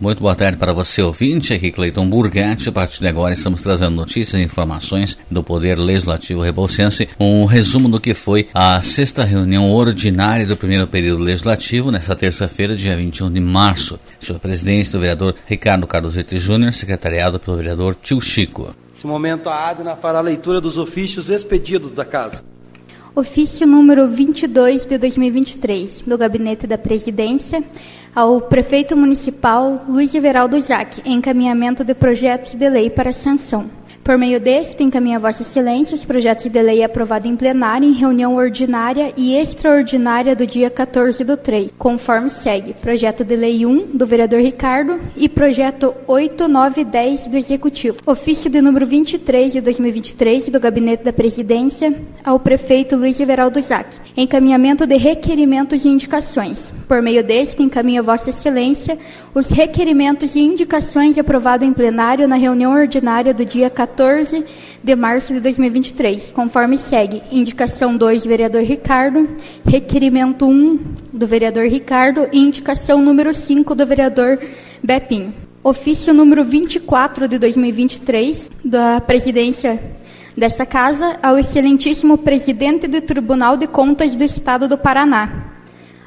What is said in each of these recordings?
Muito boa tarde para você, ouvinte. Aqui Cleiton Burgatti. A partir de agora estamos trazendo notícias e informações do Poder Legislativo Rebolsense. Um resumo do que foi a sexta reunião ordinária do primeiro período legislativo, nesta terça-feira, dia 21 de março. Sob a presidência do vereador Ricardo Cardozetti Júnior, secretariado pelo vereador Tio Chico. Nesse momento, a ADNA fará a leitura dos ofícios expedidos da Casa. Ofício número 22 de 2023, do Gabinete da Presidência, ao Prefeito Municipal Luiz Everaldo Jaque, encaminhamento de projetos de lei para sanção. Por meio deste, encaminha Vossa Excelência os projetos de lei aprovados em plenário em reunião ordinária e extraordinária do dia 14 do 3, conforme segue. Projeto de lei 1 do vereador Ricardo e projeto 8910 do Executivo. Ofício de número 23 de 2023 do Gabinete da Presidência ao prefeito Luiz Everaldo Zac. Encaminhamento de requerimentos e indicações. Por meio deste, encaminha a Vossa Excelência os requerimentos e indicações aprovados em plenário na reunião ordinária do dia 14 14 de março de 2023, conforme segue: indicação 2, vereador Ricardo, requerimento 1 do vereador Ricardo e indicação número 5 do vereador Bepinho. Ofício número 24 de 2023 da presidência dessa casa ao excelentíssimo presidente do Tribunal de Contas do Estado do Paraná,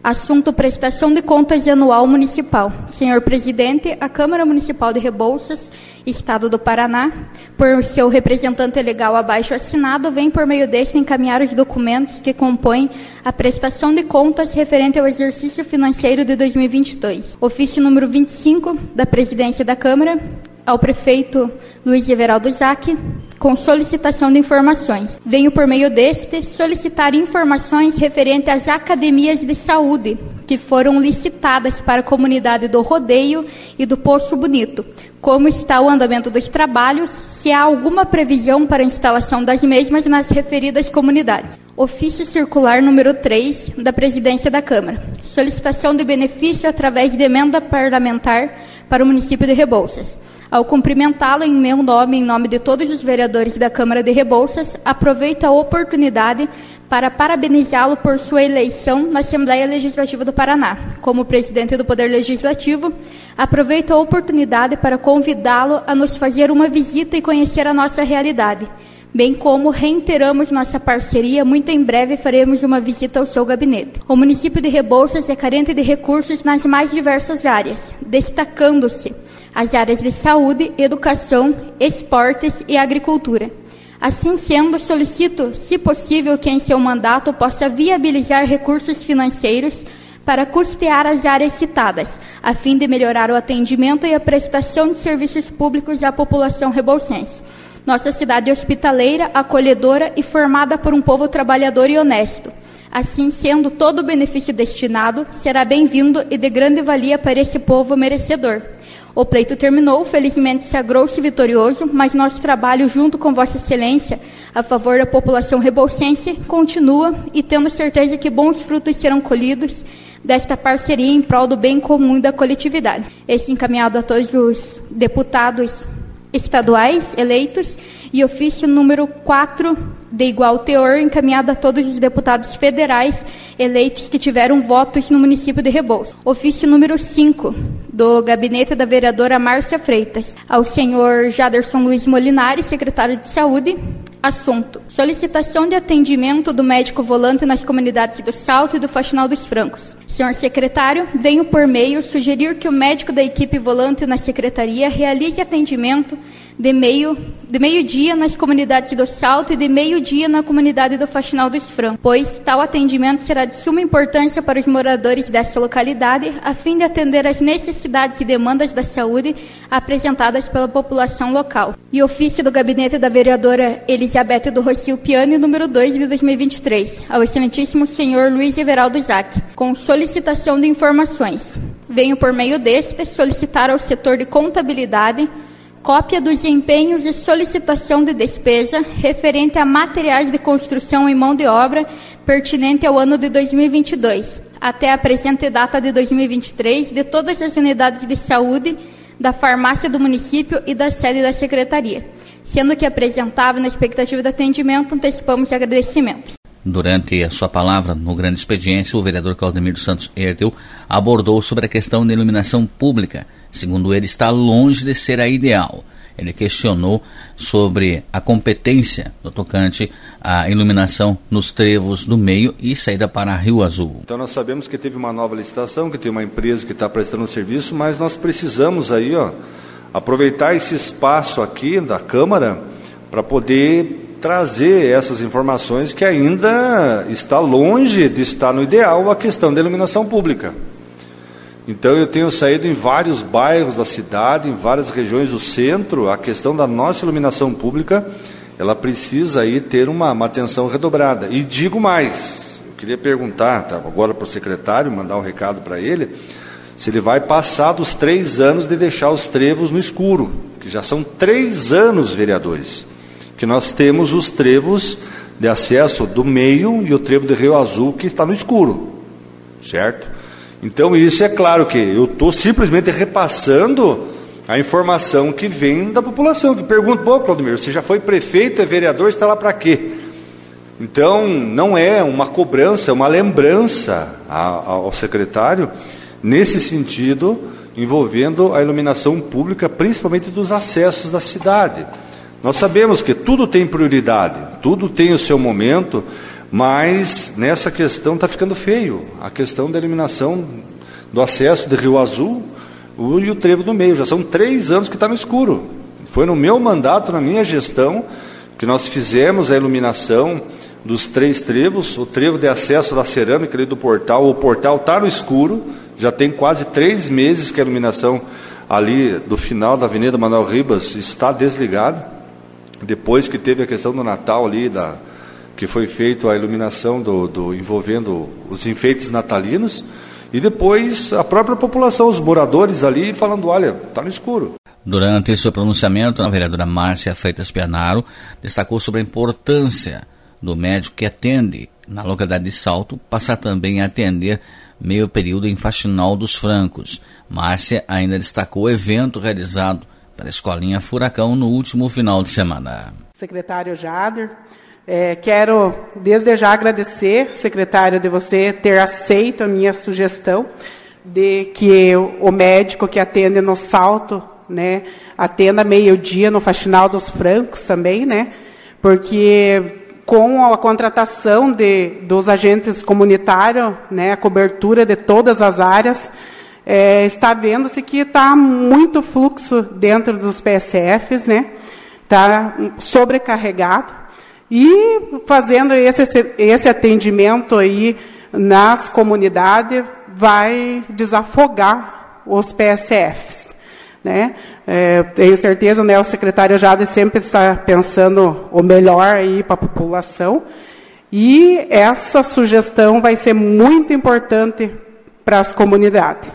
Assunto prestação de contas anual municipal. Senhor presidente, a Câmara Municipal de Rebouças, Estado do Paraná, por seu representante legal abaixo assinado, vem por meio deste encaminhar os documentos que compõem a prestação de contas referente ao exercício financeiro de 2022. Ofício número 25 da Presidência da Câmara, ao prefeito Luiz Everaldo Jaque, com solicitação de informações. Venho por meio deste solicitar informações referente às academias de saúde que foram licitadas para a comunidade do Rodeio e do Poço Bonito. Como está o andamento dos trabalhos, se há alguma previsão para a instalação das mesmas nas referidas comunidades. Ofício circular número 3 da Presidência da Câmara. Solicitação de benefício através de emenda parlamentar para o município de Rebouças. Ao cumprimentá-lo em meu nome, em nome de todos os vereadores da Câmara de Rebouças, aproveito a oportunidade para parabenizá-lo por sua eleição na Assembleia Legislativa do Paraná. Como presidente do Poder Legislativo, aproveito a oportunidade para convidá-lo a nos fazer uma visita e conhecer a nossa realidade. Bem como reiteramos nossa parceria, muito em breve faremos uma visita ao seu gabinete. O município de Rebouças é carente de recursos nas mais diversas áreas, destacando-se as áreas de saúde, educação, esportes e agricultura. Assim sendo, solicito, se possível, que em seu mandato possa viabilizar recursos financeiros para custear as áreas citadas, a fim de melhorar o atendimento e a prestação de serviços públicos à população rebolsense. Nossa cidade é hospitaleira, acolhedora e formada por um povo trabalhador e honesto. Assim sendo, todo o benefício destinado será bem-vindo e de grande valia para esse povo merecedor. O pleito terminou, felizmente sagrou-se vitorioso, mas nosso trabalho junto com Vossa Excelência a favor da população rebolsense continua e tendo certeza que bons frutos serão colhidos desta parceria em prol do bem comum da coletividade. Esse encaminhado a todos os deputados estaduais eleitos e ofício número 4 de igual teor encaminhado a todos os deputados federais eleitos que tiveram votos no município de Rebouças. Ofício número 5 do gabinete da vereadora Márcia Freitas ao senhor Jaderson Luiz Molinari, secretário de Saúde, Assunto: solicitação de atendimento do médico volante nas comunidades do Salto e do Faxinal dos Francos. Senhor secretário, venho por meio sugerir que o médico da equipe volante na secretaria realize atendimento de meio de meio-dia nas comunidades do Salto e de meio-dia na comunidade do Faxinal dos Francos, pois tal atendimento será de suma importância para os moradores dessa localidade, a fim de atender às necessidades e demandas da saúde apresentadas pela população local. E ofício do gabinete da vereadora Elizabeth do Rocio Piani, número 2 de 2023, ao excelentíssimo senhor Luiz Everaldo Jaque, com solicitação de informações. Venho por meio deste solicitar ao setor de contabilidade cópia dos empenhos de solicitação de despesa referente a materiais de construção e mão de obra pertinente ao ano de 2022, até a presente data de 2023, de todas as unidades de saúde, da farmácia do município e da sede da secretaria. Sendo que apresentável na expectativa de atendimento, antecipamos agradecimentos. Durante a sua palavra no grande expediente, o vereador Claudemir dos Santos Erdeu abordou sobre a questão da iluminação pública segundo ele, está longe de ser a ideal. Ele questionou sobre a competência do tocante à iluminação nos trevos do meio e saída para Rio Azul. Então nós sabemos que teve uma nova licitação, que tem uma empresa que está prestando serviço, mas nós precisamos aí, ó, aproveitar esse espaço aqui da Câmara para poder trazer essas informações que ainda está longe de estar no ideal a questão da iluminação pública. Então eu tenho saído em vários bairros da cidade, em várias regiões do centro, a questão da nossa iluminação pública, ela precisa aí ter uma, uma atenção redobrada. E digo mais, eu queria perguntar tá, agora para o secretário, mandar um recado para ele, se ele vai passar dos três anos de deixar os trevos no escuro, que já são três anos, vereadores, que nós temos os trevos de acesso do meio e o trevo de Rio Azul que está no escuro, certo? Então, isso é claro que eu estou simplesmente repassando a informação que vem da população, que pergunta, pô, Claudemir, você já foi prefeito, é vereador, está lá para quê? Então, não é uma cobrança, é uma lembrança ao secretário, nesse sentido, envolvendo a iluminação pública, principalmente dos acessos da cidade. Nós sabemos que tudo tem prioridade, tudo tem o seu momento, mas nessa questão está ficando feio. A questão da eliminação do acesso de Rio Azul e o trevo do meio. Já são três anos que está no escuro. Foi no meu mandato, na minha gestão, que nós fizemos a iluminação dos três trevos, o trevo de acesso da cerâmica ali do portal, o portal está no escuro, já tem quase três meses que a iluminação ali do final da Avenida Manuel Ribas está desligada, depois que teve a questão do Natal ali, da, que foi feito a iluminação do, do, envolvendo os enfeites natalinos, e depois a própria população, os moradores ali, falando: olha, está no escuro. Durante seu pronunciamento, a vereadora Márcia Freitas Pianaro destacou sobre a importância do médico que atende na localidade de Salto passar também a atender meio período em Faxinal dos Francos. Márcia ainda destacou o evento realizado pela Escolinha Furacão no último final de semana. Secretário Jader, é, quero desde já agradecer, secretário, de você ter aceito a minha sugestão de que o médico que atende no Salto, né, atenda meio-dia no Faxinal dos Francos também, né, porque com a contratação de, dos agentes comunitários, né, a cobertura de todas as áreas, é, está vendo-se que está muito fluxo dentro dos PSFs, né, está sobrecarregado, e fazendo esse, esse atendimento aí nas comunidades, vai desafogar os PSFs. Né? É, tenho certeza, né, o secretário Jade sempre está pensando o melhor aí para a população. E essa sugestão vai ser muito importante para as comunidades.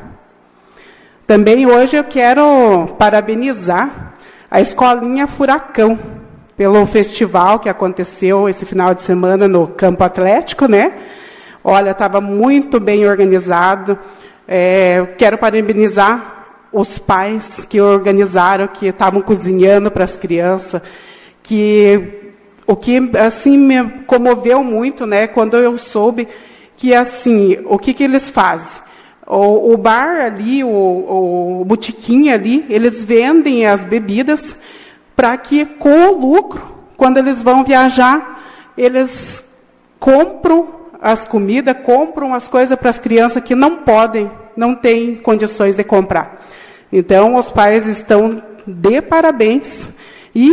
Também hoje eu quero parabenizar a Escolinha Furacão, pelo festival que aconteceu esse final de semana no Campo Atlético, né? Olha, estava muito bem organizado. É, quero parabenizar os pais que organizaram, que estavam cozinhando para as crianças, que o que assim me comoveu muito, né? Quando eu soube que assim, o que que eles fazem? O, o bar ali, o, o botiquim ali, eles vendem as bebidas para que com o lucro, quando eles vão viajar, eles compram as comidas, compram as coisas para as crianças que não podem, não têm condições de comprar. Então, os pais estão de parabéns e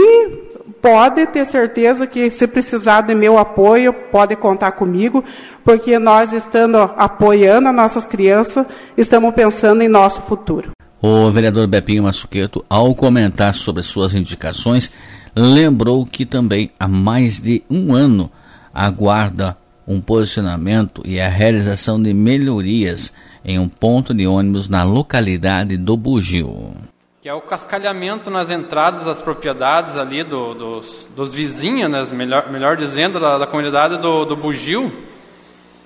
pode ter certeza que se precisar de meu apoio, pode contar comigo, porque nós estando apoiando as nossas crianças, estamos pensando em nosso futuro. O vereador Bepinho Massuqueto, ao comentar sobre suas indicações, lembrou que também há mais de um ano aguarda um posicionamento e a realização de melhorias em um ponto de ônibus na localidade do Bugio. Que é o cascalhamento nas entradas das propriedades ali do, dos, dos, vizinhos, né, melhor, melhor dizendo, da, da comunidade do, do Bugio,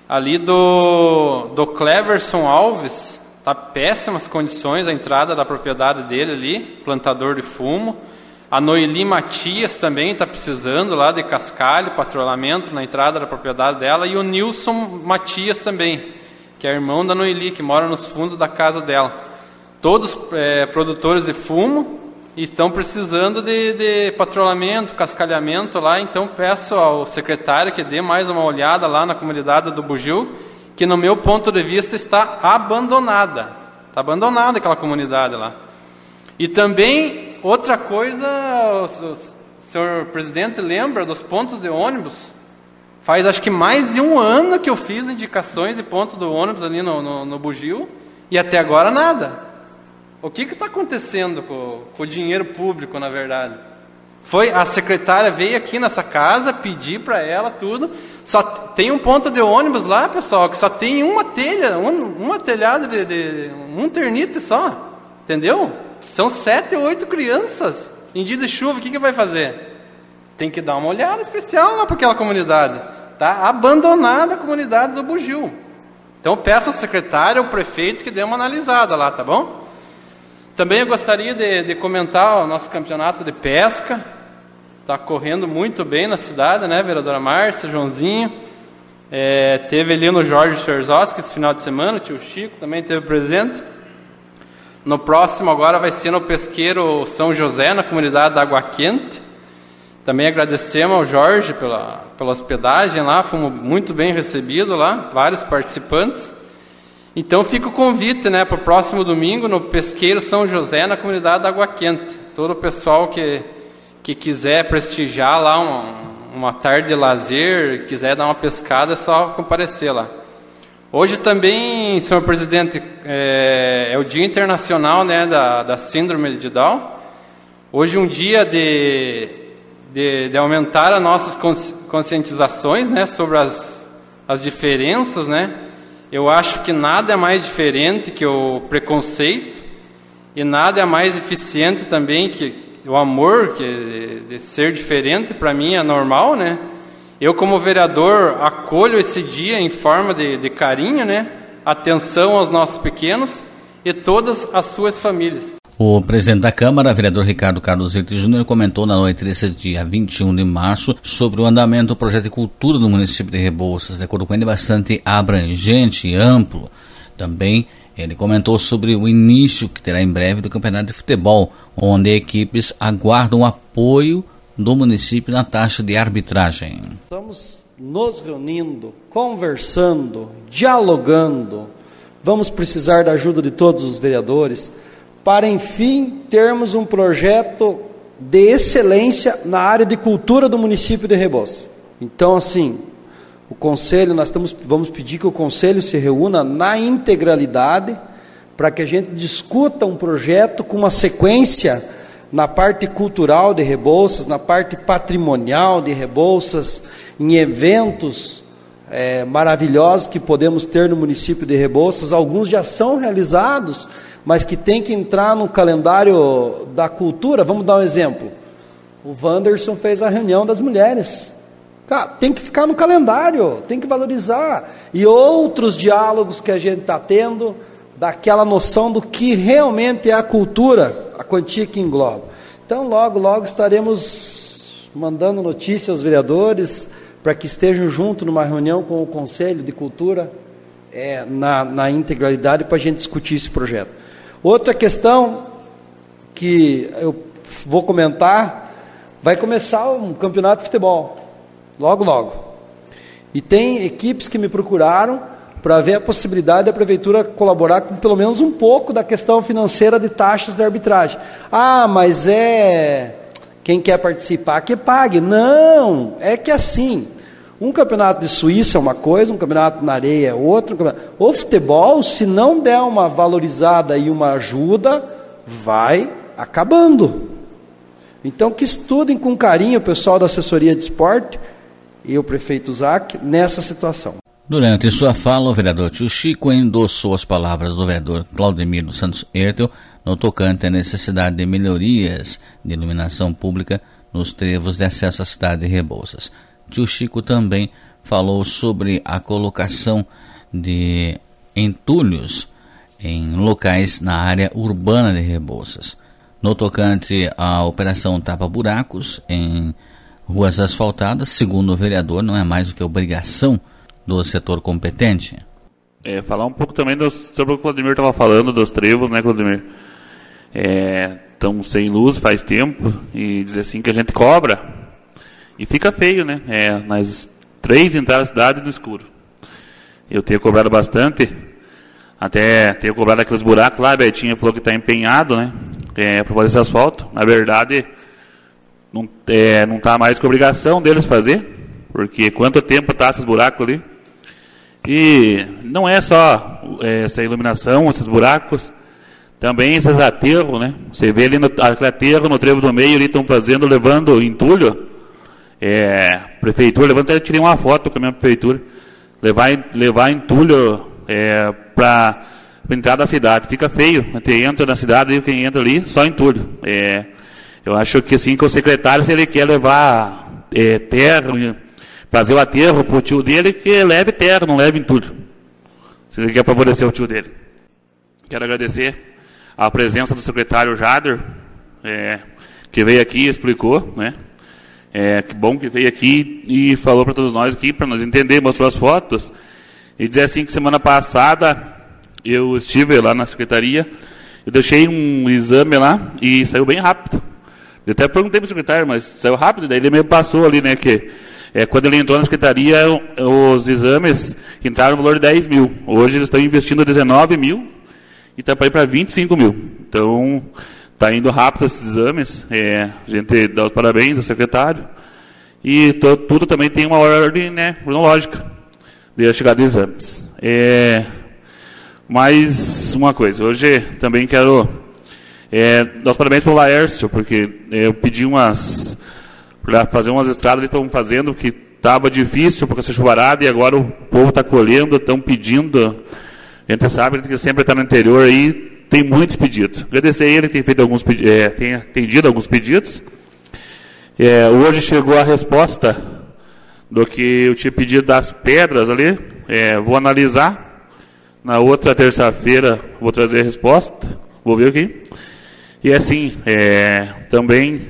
ali do, do Cleverson Alves, Está péssimas condições a entrada da propriedade dele ali, plantador de fumo. A Noeli Matias também está precisando lá de cascalho, patrulhamento na entrada da propriedade dela. E o Nilson Matias também, que é irmão da Noeli, que mora nos fundos da casa dela. todos é, produtores de fumo e estão precisando de, de patrulhamento, cascalhamento lá. Então peço ao secretário que dê mais uma olhada lá na comunidade do Bugil, que no meu ponto de vista está abandonada. Está abandonada aquela comunidade lá. E também outra coisa, o senhor presidente lembra dos pontos de ônibus? Faz acho que mais de um ano que eu fiz indicações de ponto do ônibus ali no, no, no Bugio e até agora nada. O que está acontecendo com, com, o dinheiro público, na verdade? Foi a secretária veio aqui nessa casa pedir para ela tudo. Só tem um ponto de ônibus lá, pessoal, que só tem uma telha, um, uma telhada de, de um ternite só, entendeu? São sete ou oito crianças em dia de chuva. O que, que vai fazer? Tem que dar uma olhada especial lá para aquela comunidade. Tá abandonada a comunidade do Bugio. Então peço ao secretário, ao prefeito que dê uma analisada lá, tá bom? Também eu gostaria de, de comentar o nosso campeonato de pesca. Está correndo muito bem na cidade, né, vereadora Márcia, Joãozinho. É, teve ali no Jorge Scherzowski esse final de semana, o tio Chico também teve presente. No próximo agora vai ser no Pesqueiro São José, na comunidade da Água Quente. Também agradecemos ao Jorge pela, pela hospedagem lá, fomos muito bem recebidos lá, vários participantes. Então fica o convite né, para o próximo domingo no Pesqueiro São José, na comunidade da Água Quente. Todo o pessoal que, que quiser prestigiar lá uma, uma tarde de lazer, quiser dar uma pescada, é só comparecer lá. Hoje também, senhor presidente, é, é o Dia Internacional né, da, da Síndrome de Down. Hoje um dia de, de, de aumentar as nossas conscientizações né, sobre as, as diferenças, né? Eu acho que nada é mais diferente que o preconceito e nada é mais eficiente também que o amor, que de, ser diferente para mim é normal, né? Eu como vereador acolho esse dia em forma de, de carinho, né? Atenção aos nossos pequenos e todas as suas famílias. O presidente da Câmara, vereador Ricardo Carlos Verde Júnior, comentou na noite desse dia 21 de março sobre o andamento do projeto de cultura do município de Rebouças. De acordo com ele, bastante abrangente e amplo. Também ele comentou sobre o início que terá em breve do campeonato de futebol, onde equipes aguardam apoio do município na taxa de arbitragem. Estamos nos reunindo, conversando, dialogando. Vamos precisar da ajuda de todos os vereadores para enfim termos um projeto de excelência na área de cultura do município de Rebos. Então, assim, o conselho, nós estamos, vamos pedir que o conselho se reúna na integralidade para que a gente discuta um projeto com uma sequência na parte cultural de Rebouças, na parte patrimonial de Rebouças, em eventos é, maravilhosos que podemos ter no município de Rebouças. Alguns já são realizados mas que tem que entrar no calendário da cultura. Vamos dar um exemplo. O Wanderson fez a reunião das mulheres. Tem que ficar no calendário, tem que valorizar. E outros diálogos que a gente está tendo, daquela noção do que realmente é a cultura, a quantia que engloba. Então, logo, logo estaremos mandando notícias aos vereadores para que estejam junto numa reunião com o Conselho de Cultura é, na, na integralidade para a gente discutir esse projeto. Outra questão que eu vou comentar, vai começar um campeonato de futebol, logo, logo. E tem equipes que me procuraram para ver a possibilidade da prefeitura colaborar com pelo menos um pouco da questão financeira de taxas de arbitragem. Ah, mas é quem quer participar que pague. Não, é que assim, um campeonato de Suíça é uma coisa, um campeonato na areia é outro. O futebol, se não der uma valorizada e uma ajuda, vai acabando. Então, que estudem com carinho o pessoal da assessoria de esporte e o prefeito Zac nessa situação. Durante sua fala, o vereador Tio Chico endossou as palavras do vereador Claudemir dos Santos Ertel no tocante à necessidade de melhorias de iluminação pública nos trevos de acesso à cidade de Rebouças. Tio Chico também falou sobre a colocação de entulhos em locais na área urbana de Rebouças. No tocante à operação Tapa Buracos em ruas asfaltadas, segundo o vereador, não é mais do que obrigação do setor competente. é, falar um pouco também sobre o que o Claudemir estava falando dos trevos, né, Claudemir? Estão é, sem luz faz tempo e dizer assim que a gente cobra e fica feio, né? É, nas três entradas da cidade no escuro. Eu tenho cobrado bastante, até tenho cobrado aqueles buracos lá, a Betinha falou que está empenhado, né? É, para fazer esse asfalto. Na verdade, não é, não está mais com obrigação deles fazer, porque quanto tempo está esses buracos ali? E não é só é, essa iluminação, esses buracos, também esses aterros, né? Você vê ali no aterro no trevo do meio, ali estão fazendo, levando entulho. É, prefeitura, levanta, eu tirei uma foto com a minha prefeitura. Levar, levar entulho é, para entrar da cidade. Fica feio. Você entra na cidade e quem entra ali, só entulho. É, eu acho que assim, que o secretário, se ele quer levar é, terra, fazer o aterro para o tio dele, que leve terra, não leve entulho. Se ele quer favorecer o tio dele. Quero agradecer a presença do secretário Jader, é, que veio aqui e explicou, né? É, que bom que veio aqui e falou para todos nós aqui, para nós entender, mostrou as fotos. E dizer assim que semana passada eu estive lá na secretaria, eu deixei um exame lá e saiu bem rápido. Eu até perguntei para o secretário, mas saiu rápido, daí ele me passou ali, né, que é, quando ele entrou na secretaria, os exames entraram no valor de 10 mil. Hoje eles estão investindo 19 mil e está para ir para 25 mil. Então, está indo rápido esses exames. É, a gente dá os parabéns ao secretário. E tudo também tem uma ordem né, cronológica de chegada de exames. É, mais uma coisa, hoje também quero é, dar os parabéns para o Laércio, porque eu pedi umas para fazer umas estradas, eles estão fazendo que estava difícil porque essa chuvarada e agora o povo está colhendo, estão pedindo. A gente sabe que sempre está no interior aí, tem muitos pedidos. Agradecer a ele, tem feito alguns é, tem atendido alguns pedidos. É, hoje chegou a resposta do que eu tinha pedido das pedras ali. É, vou analisar. Na outra terça-feira vou trazer a resposta. Vou ver aqui. E assim, é, também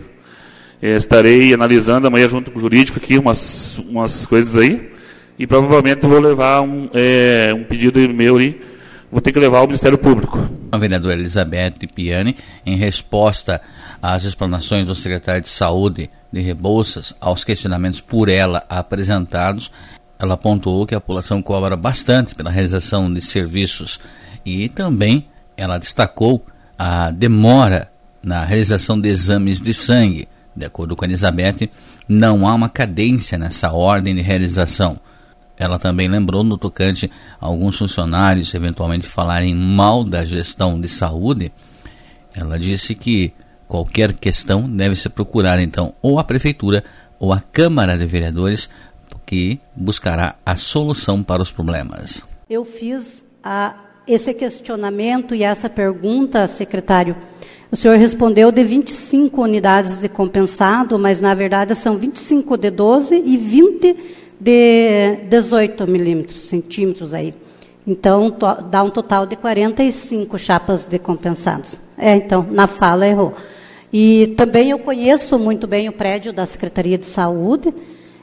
é, estarei analisando amanhã junto com o jurídico aqui umas, umas coisas aí. E provavelmente vou levar um, é, um pedido meu ali. Vou ter que levar ao Ministério Público. A vereadora Elizabeth Piani, em resposta às explanações do secretário de Saúde de Rebouças, aos questionamentos por ela apresentados, ela apontou que a população cobra bastante pela realização de serviços e também ela destacou a demora na realização de exames de sangue de acordo com a Elizabeth, não há uma cadência nessa ordem de realização. Ela também lembrou no tocante a alguns funcionários eventualmente falarem mal da gestão de saúde. Ela disse que qualquer questão deve se procurar então ou a prefeitura ou a Câmara de Vereadores que buscará a solução para os problemas. Eu fiz a, esse questionamento e essa pergunta, secretário, o senhor respondeu de 25 unidades de compensado, mas na verdade são 25 de 12 e 20 de 18 milímetros, centímetros aí. Então dá um total de 45 chapas de compensados. É, então, na fala errou. E também eu conheço muito bem o prédio da Secretaria de Saúde.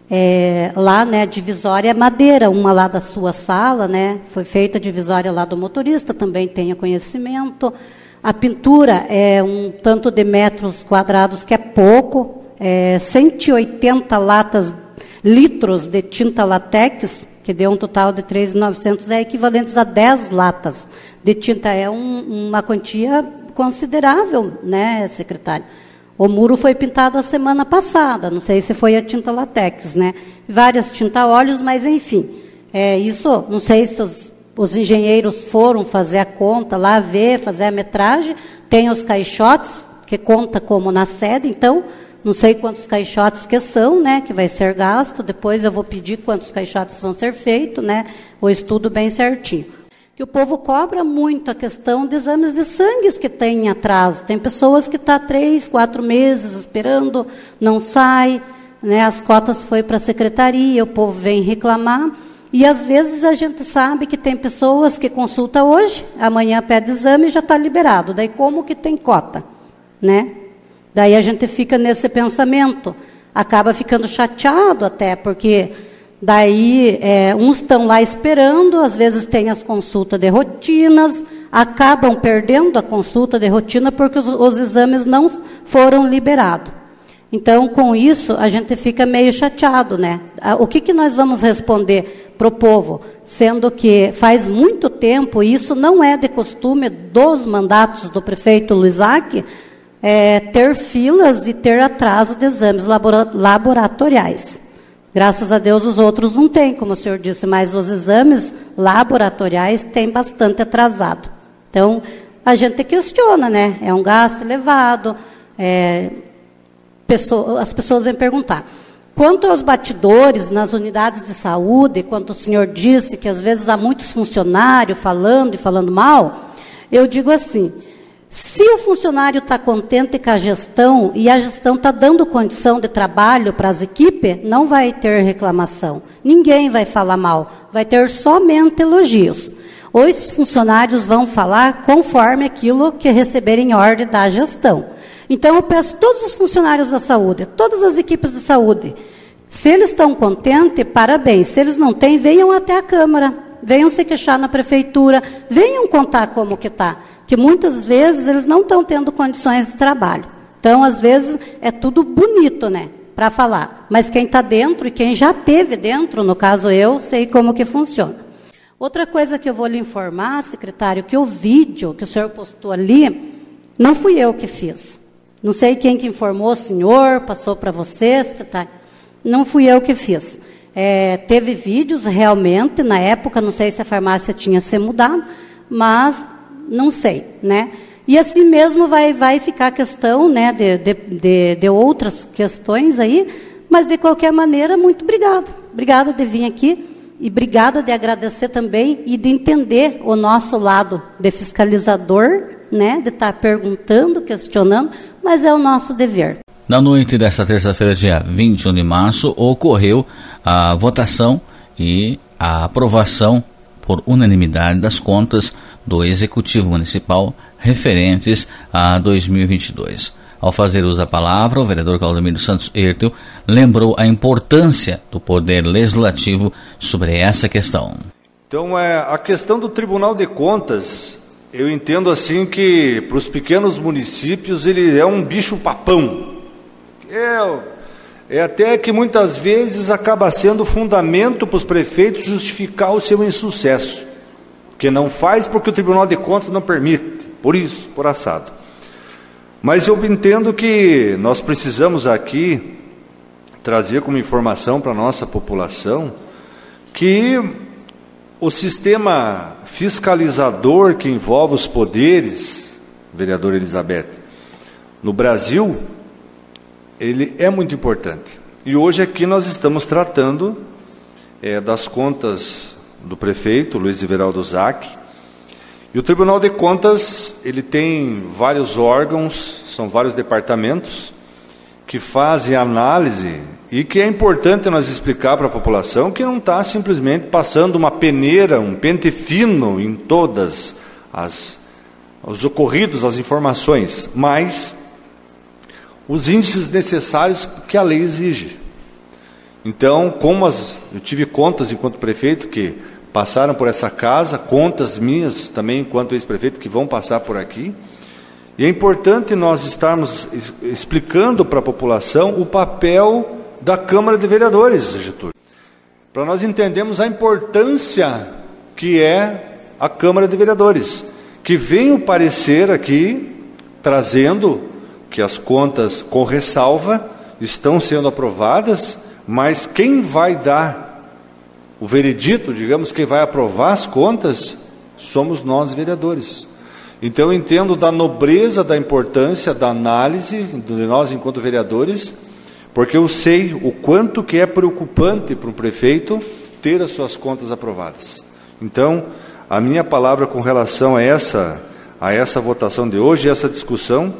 É, lá, né, divisória madeira, uma lá da sua sala, né, foi feita divisória lá do motorista, também tenha conhecimento. A pintura é um tanto de metros quadrados que é pouco, é 180 latas, litros de tinta latex, que deu um total de 3.900, é equivalentes a 10 latas de tinta. É um, uma quantia considerável, né, secretário? O muro foi pintado a semana passada, não sei se foi a tinta latex, né? Várias tinta óleos, mas enfim, é isso. Não sei se os os engenheiros foram fazer a conta lá, ver, fazer a metragem, tem os caixotes, que conta como na sede, então, não sei quantos caixotes que são, né, que vai ser gasto, depois eu vou pedir quantos caixotes vão ser feitos, né, o estudo bem certinho. Que o povo cobra muito a questão de exames de sangue que tem em atraso. Tem pessoas que estão tá três, quatro meses esperando, não sai, né, as cotas foi para a secretaria, o povo vem reclamar, e às vezes a gente sabe que tem pessoas que consulta hoje, amanhã pede exame e já está liberado. Daí como que tem cota, né? Daí a gente fica nesse pensamento, acaba ficando chateado até porque Daí, é, uns estão lá esperando, às vezes tem as consultas de rotinas, acabam perdendo a consulta de rotina porque os, os exames não foram liberados. Então, com isso, a gente fica meio chateado, né? O que, que nós vamos responder para o povo? Sendo que faz muito tempo, e isso não é de costume dos mandatos do prefeito Luizac, é, ter filas e ter atraso de exames laboratoriais. Graças a Deus os outros não têm, como o senhor disse, mas os exames laboratoriais têm bastante atrasado. Então, a gente questiona, né? É um gasto elevado, é, pessoa, as pessoas vêm perguntar. Quanto aos batidores nas unidades de saúde, quando o senhor disse que às vezes há muitos funcionários falando e falando mal, eu digo assim: se o funcionário está contente com a gestão e a gestão está dando condição de trabalho para as equipes, não vai ter reclamação. Ninguém vai falar mal, vai ter somente elogios. Os funcionários vão falar conforme aquilo que receberem ordem da gestão. Então, eu peço todos os funcionários da saúde, todas as equipes de saúde, se eles estão contentes, parabéns. Se eles não têm, venham até a Câmara, venham se queixar na Prefeitura, venham contar como que está. Que muitas vezes eles não estão tendo condições de trabalho. Então, às vezes, é tudo bonito, né? Para falar. Mas quem está dentro e quem já teve dentro, no caso eu, sei como que funciona. Outra coisa que eu vou lhe informar, secretário, que o vídeo que o senhor postou ali, não fui eu que fiz. Não sei quem que informou o senhor, passou para você, secretário. Não fui eu que fiz. É, teve vídeos realmente, na época, não sei se a farmácia tinha se mudado, mas não sei, né? E assim mesmo vai, vai ficar a questão né, de, de, de, de outras questões aí, mas de qualquer maneira, muito obrigada. Obrigada de vir aqui e obrigada de agradecer também e de entender o nosso lado de fiscalizador né, de estar tá perguntando, questionando, mas é o nosso dever. Na noite desta terça-feira, dia 21 de março, ocorreu a votação e a aprovação por unanimidade das contas do Executivo Municipal referentes a 2022. Ao fazer uso da palavra, o vereador Claudemiro Santos Ertel lembrou a importância do poder legislativo sobre essa questão. Então, é, a questão do Tribunal de Contas eu entendo assim que para os pequenos municípios ele é um bicho papão. É, é até que muitas vezes acaba sendo fundamento para os prefeitos justificar o seu insucesso. Que não faz porque o Tribunal de Contas não permite. Por isso, por assado. Mas eu entendo que nós precisamos aqui trazer como informação para a nossa população que o sistema fiscalizador que envolve os poderes, vereador Elizabeth, no Brasil, ele é muito importante. E hoje aqui nós estamos tratando é, das contas do prefeito, Luiz Everaldo Zac. E o Tribunal de Contas, ele tem vários órgãos, são vários departamentos, que fazem análise e que é importante nós explicar para a população que não está simplesmente passando uma peneira, um pente fino em todas as os ocorridos, as informações, mas os índices necessários que a lei exige. Então, como as, eu tive contas enquanto prefeito que passaram por essa casa, contas minhas também enquanto ex-prefeito que vão passar por aqui, e é importante nós estarmos explicando para a população o papel da Câmara de Vereadores, Getúlio, para nós entendermos a importância que é a Câmara de Vereadores, que vem o parecer aqui trazendo que as contas com ressalva estão sendo aprovadas, mas quem vai dar o veredito, digamos, quem vai aprovar as contas, somos nós vereadores. Então eu entendo da nobreza, da importância da análise de nós enquanto vereadores, porque eu sei o quanto que é preocupante para um prefeito ter as suas contas aprovadas. Então, a minha palavra com relação a essa a essa votação de hoje, essa discussão,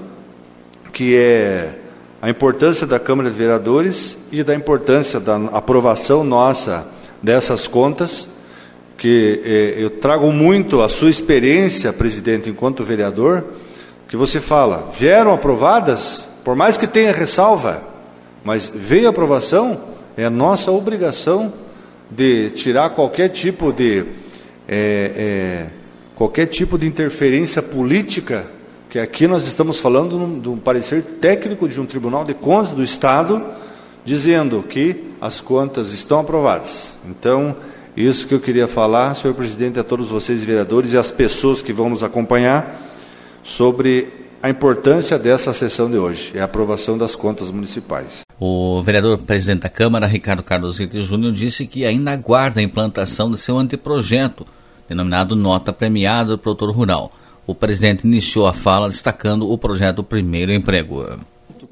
que é a importância da Câmara de Vereadores e da importância da aprovação nossa dessas contas, que eh, eu trago muito a sua experiência, presidente, enquanto vereador, que você fala, vieram aprovadas, por mais que tenha ressalva, mas veio aprovação, é nossa obrigação de tirar qualquer tipo de é, é, qualquer tipo de interferência política, que aqui nós estamos falando de um parecer técnico de um Tribunal de Contas do Estado, dizendo que as contas estão aprovadas. Então, isso que eu queria falar, senhor presidente, a todos vocês vereadores e as pessoas que vão nos acompanhar sobre a importância dessa sessão de hoje, é a aprovação das contas municipais. O vereador presidente da Câmara, Ricardo Carlos Ritter Júnior, disse que ainda aguarda a implantação de seu anteprojeto, denominado Nota Premiada do Produtor Rural. O presidente iniciou a fala destacando o projeto Primeiro Emprego.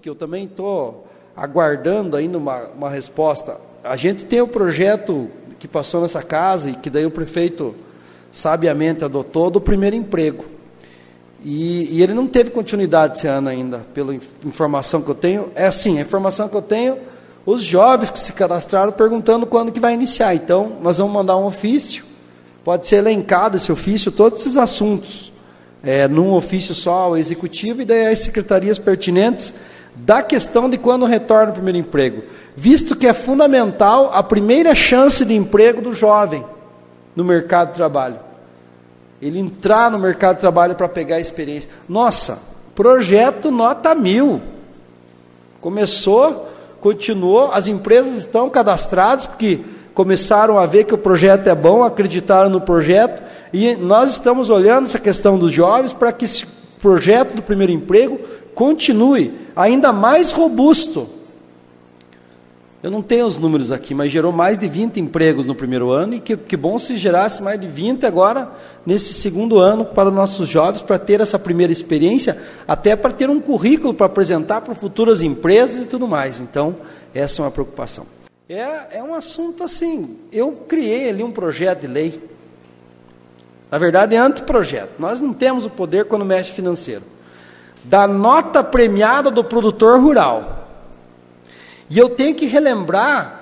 Que eu também estou aguardando ainda uma, uma resposta. A gente tem o projeto que passou nessa casa e que daí o prefeito sabiamente adotou do primeiro emprego. E, e, ele não teve continuidade esse ano ainda, pela informação que eu tenho. É assim, a informação que eu tenho, os jovens que se cadastraram perguntando quando que vai iniciar. Então, nós vamos mandar um ofício, pode ser elencado esse ofício, todos esses assuntos, é, num ofício só ao executivo e daí as secretarias pertinentes da questão de quando retorna o primeiro emprego, visto que é fundamental a primeira chance de emprego do jovem no mercado de trabalho ele entrar no mercado de trabalho para pegar a experiência. Nossa, projeto nota mil. Começou, continuou, as empresas estão cadastradas porque começaram a ver que o projeto é bom, acreditaram no projeto, e nós estamos olhando essa questão dos jovens para que esse projeto do primeiro emprego continue ainda mais robusto eu não tenho os números aqui, mas gerou mais de 20 empregos no primeiro ano e que, que bom se gerasse mais de 20 agora nesse segundo ano para os nossos jovens, para ter essa primeira experiência, até para ter um currículo para apresentar para futuras empresas e tudo mais. Então, essa é uma preocupação. É, é um assunto assim, eu criei ali um projeto de lei. Na verdade, é anteprojeto. Nós não temos o poder quando mexe financeiro. Da nota premiada do produtor rural e eu tenho que relembrar,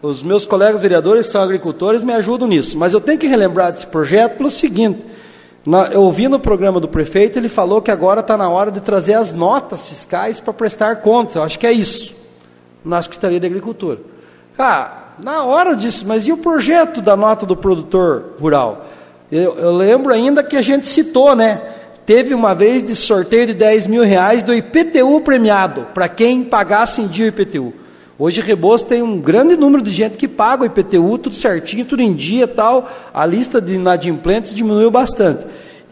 os meus colegas vereadores são agricultores me ajudam nisso, mas eu tenho que relembrar desse projeto pelo seguinte: eu ouvi no programa do prefeito, ele falou que agora está na hora de trazer as notas fiscais para prestar contas. Eu acho que é isso, na Secretaria de Agricultura. Ah, na hora disso, mas e o projeto da nota do produtor rural? Eu, eu lembro ainda que a gente citou, né? Teve uma vez de sorteio de 10 mil reais do IPTU premiado, para quem pagasse em dia o IPTU. Hoje Rebouças tem um grande número de gente que paga o IPTU, tudo certinho, tudo em dia tal. A lista de inadimplentes diminuiu bastante.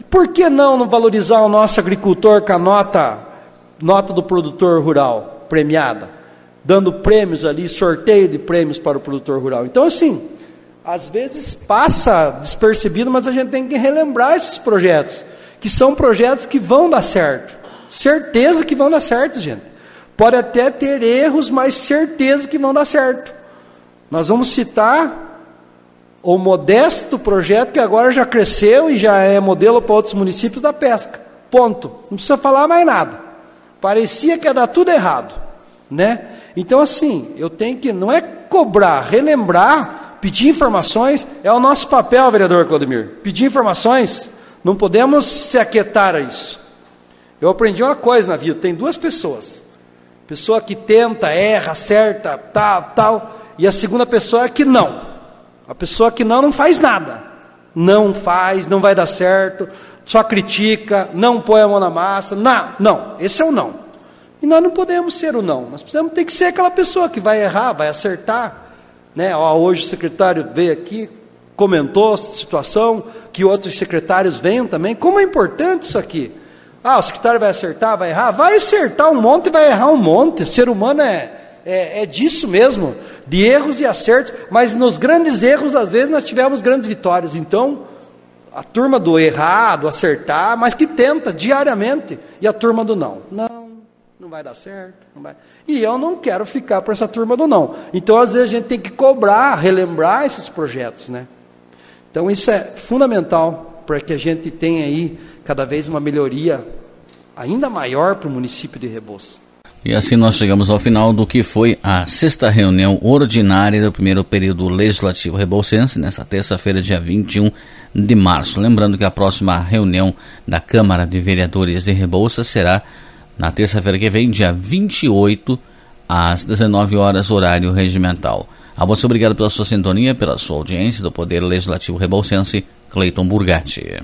Por que não, não valorizar o nosso agricultor com a nota, nota do produtor rural premiada? Dando prêmios ali, sorteio de prêmios para o produtor rural. Então, assim, às vezes passa despercebido, mas a gente tem que relembrar esses projetos, que são projetos que vão dar certo. Certeza que vão dar certo, gente. Pode até ter erros, mas certeza que vão dar certo. Nós vamos citar o modesto projeto que agora já cresceu e já é modelo para outros municípios da pesca. Ponto. Não precisa falar mais nada. Parecia que ia dar tudo errado, né? Então assim, eu tenho que não é cobrar, relembrar, pedir informações, é o nosso papel, vereador Claudemir. Pedir informações, não podemos se aquietar a isso. Eu aprendi uma coisa na vida, tem duas pessoas Pessoa que tenta, erra, acerta, tal, tal. E a segunda pessoa é que não. A pessoa que não, não faz nada. Não faz, não vai dar certo, só critica, não põe a mão na massa. Não, não. Esse é o não. E nós não podemos ser o não. Nós precisamos ter que ser aquela pessoa que vai errar, vai acertar. Né? Ó, hoje o secretário veio aqui, comentou a situação, que outros secretários venham também. Como é importante isso aqui. Ah, o secretário vai acertar, vai errar? Vai acertar um monte e vai errar um monte. Ser humano é, é, é, disso mesmo, de erros e acertos, mas nos grandes erros, às vezes, nós tivemos grandes vitórias. Então, a turma do errar, do acertar, mas que tenta diariamente, e a turma do não. Não, não vai dar certo. Vai. E eu não quero ficar para essa turma do não. Então, às vezes, a gente tem que cobrar, relembrar esses projetos. Né? Então, isso é fundamental para que a gente tenha aí cada vez uma melhoria ainda maior para o município de Rebouças. E assim nós chegamos ao final do que foi a sexta reunião ordinária do primeiro período legislativo rebouçense, nesta terça-feira, dia 21 de março. Lembrando que a próxima reunião da Câmara de Vereadores de Rebouças será na terça-feira que vem, dia 28, às 19 horas, horário regimental. A você obrigado pela sua sintonia, pela sua audiência do Poder Legislativo Rebolsense, Cleiton Burgatti.